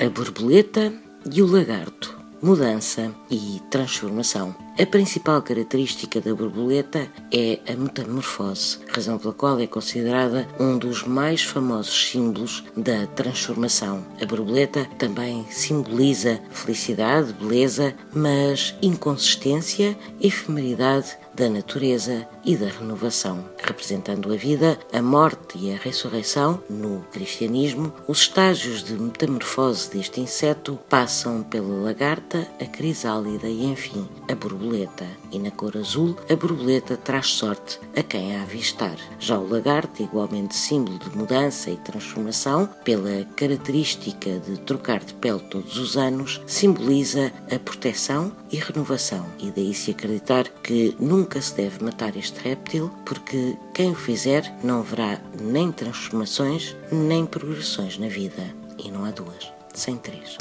a borboleta e o lagarto. Mudança e transformação. A principal característica da borboleta é a metamorfose, razão pela qual é considerada um dos mais famosos símbolos da transformação. A borboleta também simboliza felicidade, beleza, mas inconsistência, efemeridade da natureza e da renovação, representando a vida, a morte e a ressurreição no cristianismo. Os estágios de metamorfose deste inseto passam pela lagarta, a crisálida e, enfim, a borboleta. E na cor azul, a borboleta traz sorte a quem a avistar. Já o lagarto, igualmente símbolo de mudança e transformação, pela característica de trocar de pele todos os anos, simboliza a proteção e renovação. E daí se acreditar que nunca se deve matar este réptil, porque quem o fizer não verá nem transformações nem progressões na vida. E não há duas, sem três.